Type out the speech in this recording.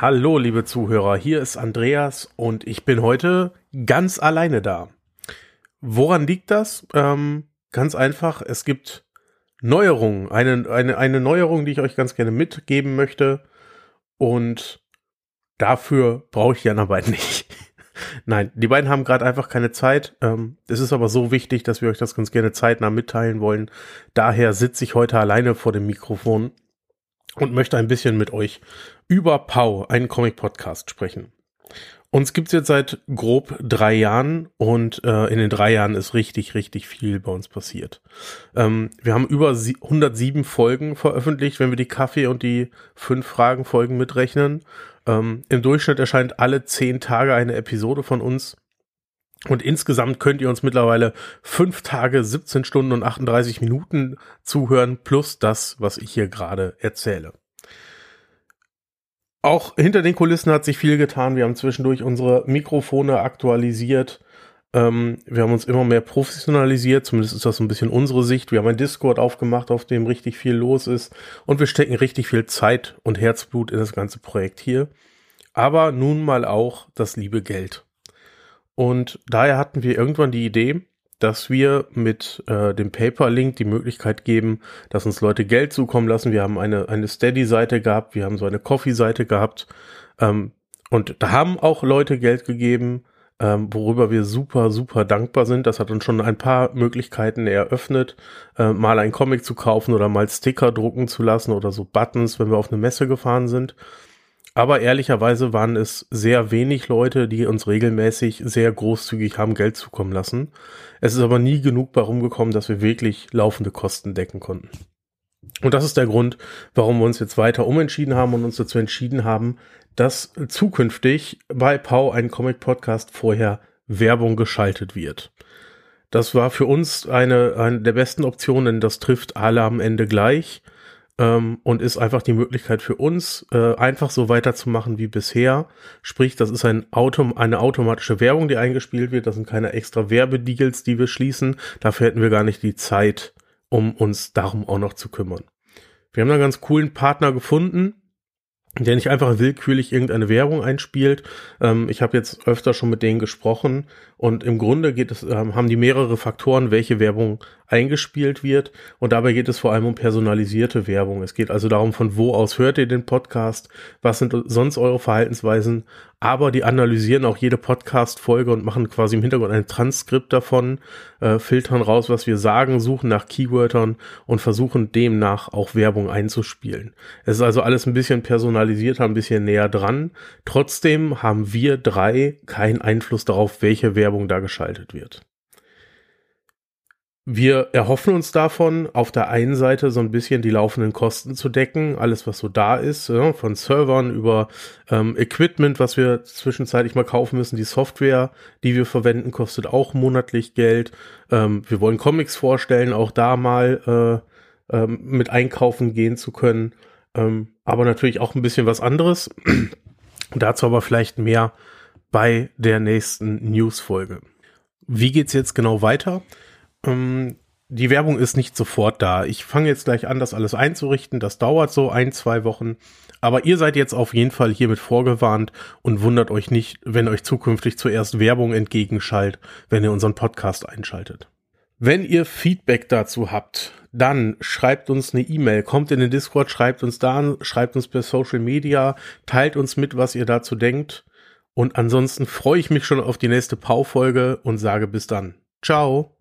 Hallo, liebe Zuhörer, hier ist Andreas und ich bin heute ganz alleine da. Woran liegt das? Ähm, ganz einfach, es gibt Neuerungen, eine, eine, eine Neuerung, die ich euch ganz gerne mitgeben möchte und dafür brauche ich Jan aber nicht. Nein, die beiden haben gerade einfach keine Zeit. Ähm, es ist aber so wichtig, dass wir euch das ganz gerne zeitnah mitteilen wollen. Daher sitze ich heute alleine vor dem Mikrofon und möchte ein bisschen mit euch über Pau, einen Comic-Podcast, sprechen. Uns gibt's jetzt seit grob drei Jahren und äh, in den drei Jahren ist richtig, richtig viel bei uns passiert. Ähm, wir haben über 107 Folgen veröffentlicht, wenn wir die Kaffee- und die fünf Fragen-Folgen mitrechnen. Ähm, Im Durchschnitt erscheint alle zehn Tage eine Episode von uns. Und insgesamt könnt ihr uns mittlerweile fünf Tage, 17 Stunden und 38 Minuten zuhören, plus das, was ich hier gerade erzähle. Auch hinter den Kulissen hat sich viel getan. Wir haben zwischendurch unsere Mikrofone aktualisiert. Ähm, wir haben uns immer mehr professionalisiert. Zumindest ist das so ein bisschen unsere Sicht. Wir haben ein Discord aufgemacht, auf dem richtig viel los ist. Und wir stecken richtig viel Zeit und Herzblut in das ganze Projekt hier. Aber nun mal auch das liebe Geld. Und daher hatten wir irgendwann die Idee, dass wir mit äh, dem Paper-Link die Möglichkeit geben, dass uns Leute Geld zukommen lassen. Wir haben eine, eine Steady-Seite gehabt, wir haben so eine Coffee-Seite gehabt. Ähm, und da haben auch Leute Geld gegeben, ähm, worüber wir super, super dankbar sind. Das hat uns schon ein paar Möglichkeiten eröffnet, äh, mal ein Comic zu kaufen oder mal Sticker drucken zu lassen oder so Buttons, wenn wir auf eine Messe gefahren sind. Aber ehrlicherweise waren es sehr wenig Leute, die uns regelmäßig sehr großzügig haben Geld zukommen lassen. Es ist aber nie genug bei rumgekommen, dass wir wirklich laufende Kosten decken konnten. Und das ist der Grund, warum wir uns jetzt weiter umentschieden haben und uns dazu entschieden haben, dass zukünftig bei Pau ein Comic-Podcast vorher Werbung geschaltet wird. Das war für uns eine, eine der besten Optionen, das trifft alle am Ende gleich ähm, und ist einfach die Möglichkeit für uns, äh, einfach so weiterzumachen wie bisher. Sprich, das ist ein Auto, eine automatische Werbung, die eingespielt wird. Das sind keine extra Werbedeals, die wir schließen. Dafür hätten wir gar nicht die Zeit, um uns darum auch noch zu kümmern. Wir haben einen ganz coolen Partner gefunden, der nicht einfach willkürlich irgendeine Werbung einspielt. Ähm, ich habe jetzt öfter schon mit denen gesprochen und im Grunde geht es, ähm, haben die mehrere Faktoren, welche Werbung eingespielt wird. Und dabei geht es vor allem um personalisierte Werbung. Es geht also darum, von wo aus hört ihr den Podcast, was sind sonst eure Verhaltensweisen, aber die analysieren auch jede Podcast-Folge und machen quasi im Hintergrund ein Transkript davon, äh, filtern raus, was wir sagen, suchen nach Keywörtern und versuchen demnach auch Werbung einzuspielen. Es ist also alles ein bisschen personalisierter, ein bisschen näher dran. Trotzdem haben wir drei keinen Einfluss darauf, welche Werbung da geschaltet wird. Wir erhoffen uns davon, auf der einen Seite so ein bisschen die laufenden Kosten zu decken, alles was so da ist, ja, von Servern über ähm, Equipment, was wir zwischenzeitlich mal kaufen müssen, die Software, die wir verwenden, kostet auch monatlich Geld. Ähm, wir wollen Comics vorstellen, auch da mal äh, äh, mit einkaufen gehen zu können, ähm, aber natürlich auch ein bisschen was anderes. Dazu aber vielleicht mehr bei der nächsten News-Folge. Wie geht's jetzt genau weiter? Ähm, die Werbung ist nicht sofort da. Ich fange jetzt gleich an, das alles einzurichten. Das dauert so ein, zwei Wochen. Aber ihr seid jetzt auf jeden Fall hiermit vorgewarnt und wundert euch nicht, wenn euch zukünftig zuerst Werbung entgegenschallt, wenn ihr unseren Podcast einschaltet. Wenn ihr Feedback dazu habt, dann schreibt uns eine E-Mail, kommt in den Discord, schreibt uns da an, schreibt uns per Social Media, teilt uns mit, was ihr dazu denkt. Und ansonsten freue ich mich schon auf die nächste Pau-Folge und sage bis dann. Ciao.